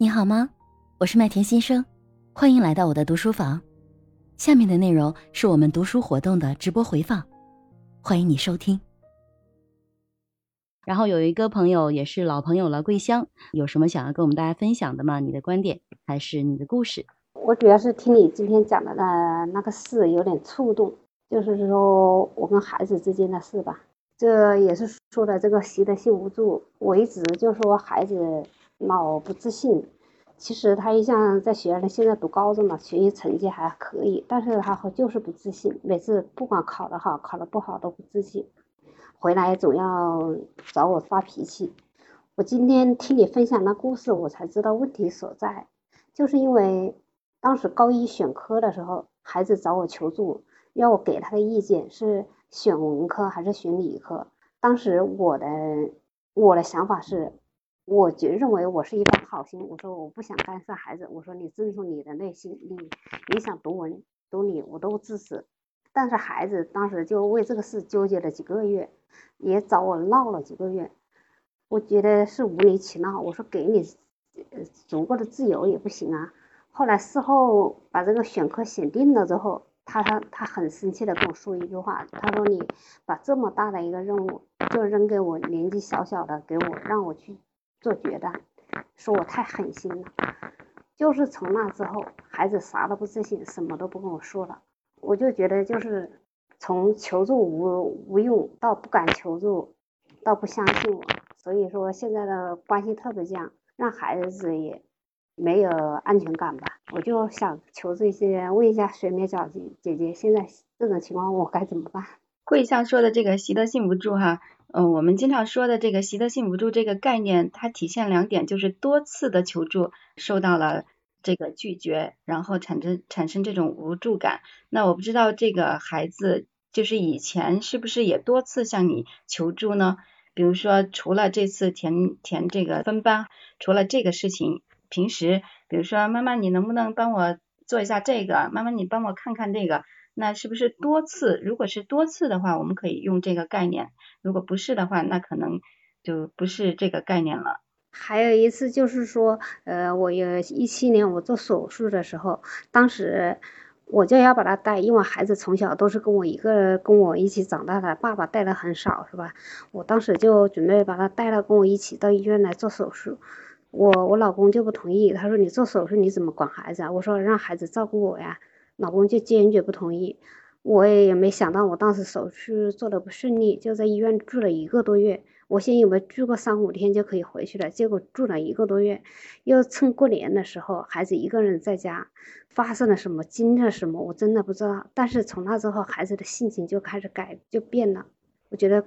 你好吗？我是麦田新生，欢迎来到我的读书房。下面的内容是我们读书活动的直播回放，欢迎你收听。然后有一个朋友也是老朋友了，桂香，有什么想要跟我们大家分享的吗？你的观点还是你的故事？我主要是听你今天讲的那那个事有点触动，就是说我跟孩子之间的事吧。这也是说的这个习得性无助。我一直就说孩子。老不自信，其实他一向在学校里，现在读高中了，学习成绩还可以，但是他就是不自信，每次不管考得好，考得不好都不自信，回来总要找我发脾气。我今天听你分享那故事，我才知道问题所在，就是因为当时高一选科的时候，孩子找我求助，要我给他的意见是选文科还是选理科。当时我的我的想法是。我觉认为我是一番好心，我说我不想干涉孩子，我说你尊重你的内心，你你想读文读理我都支持。但是孩子当时就为这个事纠结了几个月，也找我闹了几个月，我觉得是无理取闹。我说给你足够的自由也不行啊。后来事后把这个选科选定了之后，他他他很生气的跟我说一句话，他说你把这么大的一个任务就扔给我年纪小小的，给我让我去。做决断，说我太狠心了。就是从那之后，孩子啥都不自信，什么都不跟我说了。我就觉得，就是从求助无无用到不敢求助，到不相信我。所以说现在的关系特别僵，让孩子也没有安全感吧。我就想求助一些，问一下水面小姐姐姐，现在这种情况我该怎么办？桂香说的这个习得性无助哈。嗯，我们经常说的这个习得性无助这个概念，它体现两点，就是多次的求助受到了这个拒绝，然后产生产生这种无助感。那我不知道这个孩子就是以前是不是也多次向你求助呢？比如说除了这次填填这个分班，除了这个事情，平时比如说妈妈你能不能帮我做一下这个？妈妈你帮我看看这个。那是不是多次？如果是多次的话，我们可以用这个概念；如果不是的话，那可能就不是这个概念了。还有一次就是说，呃，我有一七年我做手术的时候，当时我就要把他带，因为孩子从小都是跟我一个跟我一起长大的，爸爸带的很少，是吧？我当时就准备把他带到跟我一起到医院来做手术，我我老公就不同意，他说你做手术你怎么管孩子啊？我说让孩子照顾我呀。老公就坚决不同意，我也没想到，我当时手术做的不顺利，就在医院住了一个多月。我先以为住个三五天就可以回去了，结果住了一个多月。又趁过年的时候，孩子一个人在家，发生了什么，经历了什么，我真的不知道。但是从那之后，孩子的性情就开始改，就变了。我觉得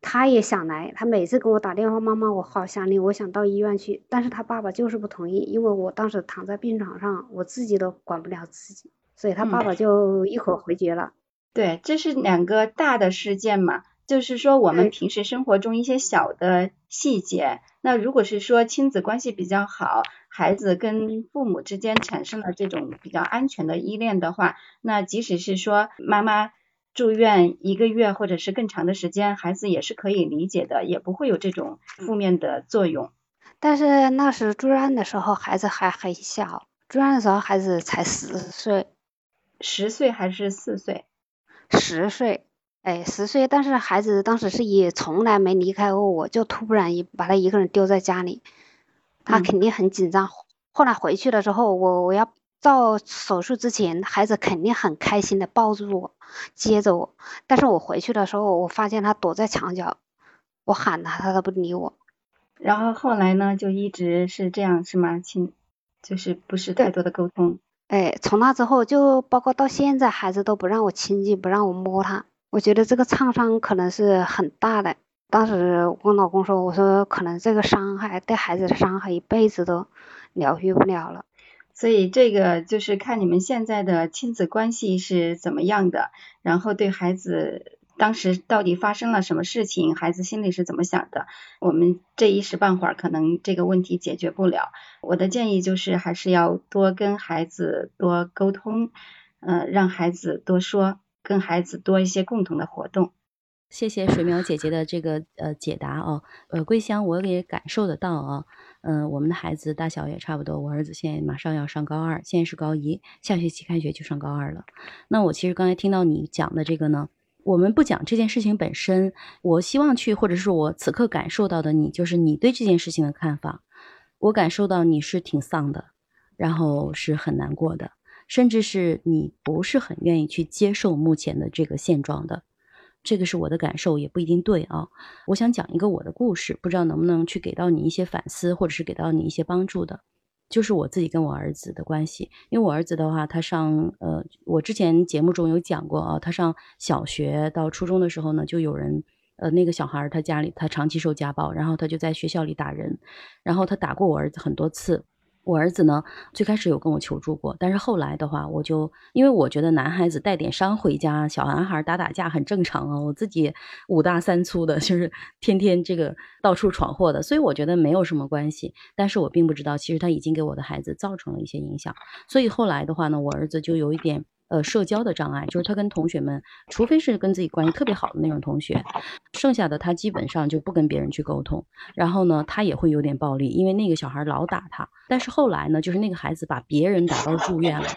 他也想来，他每次给我打电话，妈妈，我好想你，我想到医院去。但是他爸爸就是不同意，因为我当时躺在病床上，我自己都管不了自己。所以他爸爸就一口回绝了。对，这是两个大的事件嘛，就是说我们平时生活中一些小的细节。那如果是说亲子关系比较好，孩子跟父母之间产生了这种比较安全的依恋的话，那即使是说妈妈住院一个月或者是更长的时间，孩子也是可以理解的，也不会有这种负面的作用。但是那时住院的时候，孩子还很小，住院的时候孩子才十岁。十岁还是四岁？十岁，哎，十岁。但是孩子当时是也从来没离开过我，就突然一把他一个人丢在家里，他肯定很紧张。后来回去了之后，我我要到手术之前，孩子肯定很开心的抱住我，接着我。但是我回去的时候，我发现他躲在墙角，我喊他，他都不理我。然后后来呢，就一直是这样，是吗？亲，就是不是太多的沟通。哎，从那之后，就包括到现在，孩子都不让我亲近，不让我摸他。我觉得这个创伤可能是很大的。当时我老公说，我说可能这个伤害对孩子的伤害一辈子都疗愈不了了。所以这个就是看你们现在的亲子关系是怎么样的，然后对孩子。当时到底发生了什么事情？孩子心里是怎么想的？我们这一时半会儿可能这个问题解决不了。我的建议就是还是要多跟孩子多沟通，呃，让孩子多说，跟孩子多一些共同的活动。谢谢水淼姐姐的这个呃解答哦，呃，桂香我也感受得到啊，嗯，我们的孩子大小也差不多，我儿子现在马上要上高二，现在是高一，下学期开学就上高二了。那我其实刚才听到你讲的这个呢，我们不讲这件事情本身，我希望去或者是我此刻感受到的你，就是你对这件事情的看法，我感受到你是挺丧的，然后是很难过的，甚至是你不是很愿意去接受目前的这个现状的。这个是我的感受，也不一定对啊。我想讲一个我的故事，不知道能不能去给到你一些反思，或者是给到你一些帮助的。就是我自己跟我儿子的关系，因为我儿子的话，他上呃，我之前节目中有讲过啊，他上小学到初中的时候呢，就有人呃，那个小孩他家里他长期受家暴，然后他就在学校里打人，然后他打过我儿子很多次。我儿子呢，最开始有跟我求助过，但是后来的话，我就因为我觉得男孩子带点伤回家，小男孩打打架很正常啊。我自己五大三粗的，就是天天这个到处闯祸的，所以我觉得没有什么关系。但是我并不知道，其实他已经给我的孩子造成了一些影响。所以后来的话呢，我儿子就有一点。呃，社交的障碍就是他跟同学们，除非是跟自己关系特别好的那种同学，剩下的他基本上就不跟别人去沟通。然后呢，他也会有点暴力，因为那个小孩老打他。但是后来呢，就是那个孩子把别人打到住院了。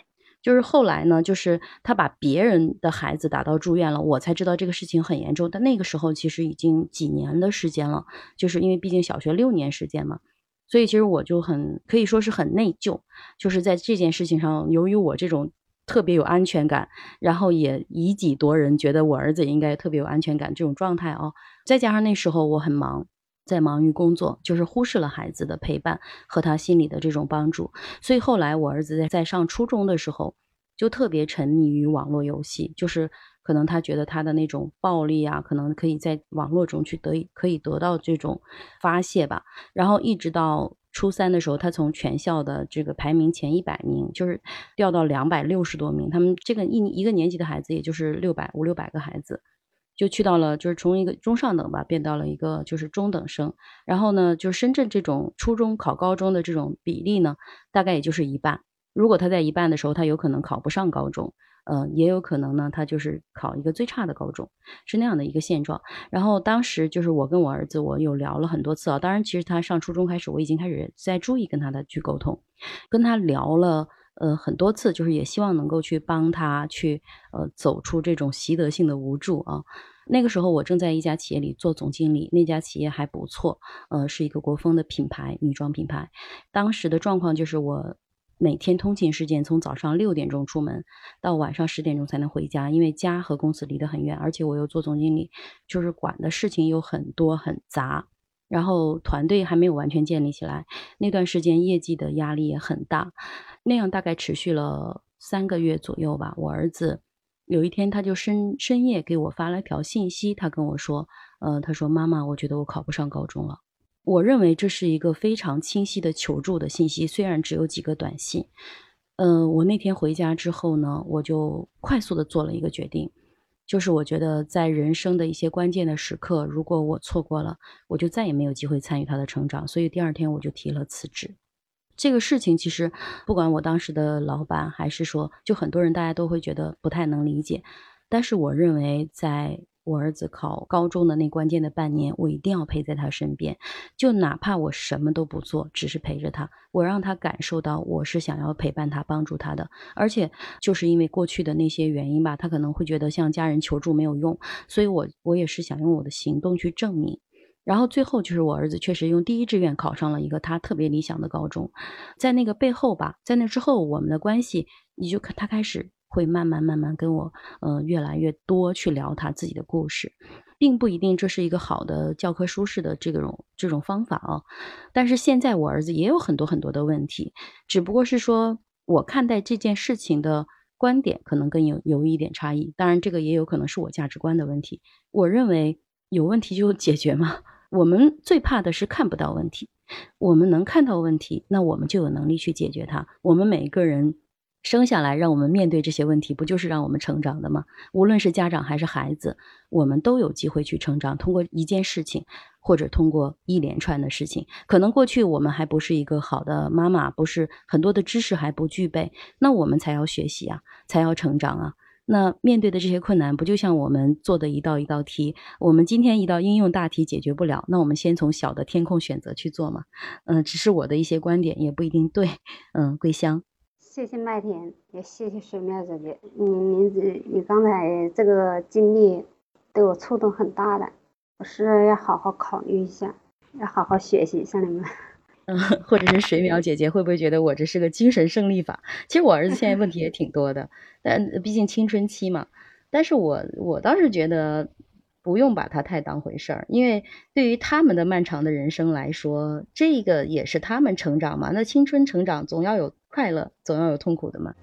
就是后来呢，就是他把别人的孩子打到住院了，我才知道这个事情很严重。但那个时候其实已经几年的时间了，就是因为毕竟小学六年时间嘛，所以其实我就很可以说是很内疚，就是在这件事情上，由于我这种。特别有安全感，然后也以己夺人，觉得我儿子应该特别有安全感这种状态哦。再加上那时候我很忙，在忙于工作，就是忽视了孩子的陪伴和他心里的这种帮助。所以后来我儿子在在上初中的时候，就特别沉迷于网络游戏，就是可能他觉得他的那种暴力啊，可能可以在网络中去得以可以得到这种发泄吧。然后一直到。初三的时候，他从全校的这个排名前一百名，就是掉到两百六十多名。他们这个一一个年级的孩子，也就是六百五六百个孩子，就去到了，就是从一个中上等吧，变到了一个就是中等生。然后呢，就是深圳这种初中考高中的这种比例呢，大概也就是一半。如果他在一半的时候，他有可能考不上高中。嗯，也有可能呢，他就是考一个最差的高中，是那样的一个现状。然后当时就是我跟我儿子，我有聊了很多次啊。当然，其实他上初中开始，我已经开始在注意跟他的去沟通，跟他聊了呃很多次，就是也希望能够去帮他去呃走出这种习得性的无助啊。那个时候我正在一家企业里做总经理，那家企业还不错，呃，是一个国风的品牌，女装品牌。当时的状况就是我。每天通勤时间从早上六点钟出门，到晚上十点钟才能回家，因为家和公司离得很远，而且我又做总经理，就是管的事情有很多很杂，然后团队还没有完全建立起来，那段时间业绩的压力也很大，那样大概持续了三个月左右吧。我儿子有一天他就深深夜给我发了条信息，他跟我说，呃，他说妈妈，我觉得我考不上高中了。我认为这是一个非常清晰的求助的信息，虽然只有几个短信。嗯，我那天回家之后呢，我就快速的做了一个决定，就是我觉得在人生的一些关键的时刻，如果我错过了，我就再也没有机会参与他的成长。所以第二天我就提了辞职。这个事情其实不管我当时的老板，还是说就很多人，大家都会觉得不太能理解。但是我认为在。我儿子考高中的那关键的半年，我一定要陪在他身边，就哪怕我什么都不做，只是陪着他，我让他感受到我是想要陪伴他、帮助他的。而且就是因为过去的那些原因吧，他可能会觉得向家人求助没有用，所以我我也是想用我的行动去证明。然后最后就是我儿子确实用第一志愿考上了一个他特别理想的高中，在那个背后吧，在那之后，我们的关系你就看他开始。会慢慢慢慢跟我，呃，越来越多去聊他自己的故事，并不一定这是一个好的教科书式的这种这种方法啊。但是现在我儿子也有很多很多的问题，只不过是说我看待这件事情的观点可能跟有有一点差异。当然，这个也有可能是我价值观的问题。我认为有问题就解决嘛。我们最怕的是看不到问题，我们能看到问题，那我们就有能力去解决它。我们每一个人。生下来让我们面对这些问题，不就是让我们成长的吗？无论是家长还是孩子，我们都有机会去成长。通过一件事情，或者通过一连串的事情，可能过去我们还不是一个好的妈妈，不是很多的知识还不具备，那我们才要学习啊，才要成长啊。那面对的这些困难，不就像我们做的一道一道题？我们今天一道应用大题解决不了，那我们先从小的填空选择去做嘛。嗯，只是我的一些观点也不一定对。嗯，桂香，谢谢麦田，也谢谢水淼姐姐。你你你刚才这个经历对我触动很大的，我是要好好考虑一下，要好好学习一下你们。嗯，或者是水淼姐姐会不会觉得我这是个精神胜利法？其实我儿子现在问题也挺多的，但毕竟青春期嘛。但是我我倒是觉得不用把他太当回事儿，因为对于他们的漫长的人生来说，这个也是他们成长嘛。那青春成长总要有快乐，总要有痛苦的嘛。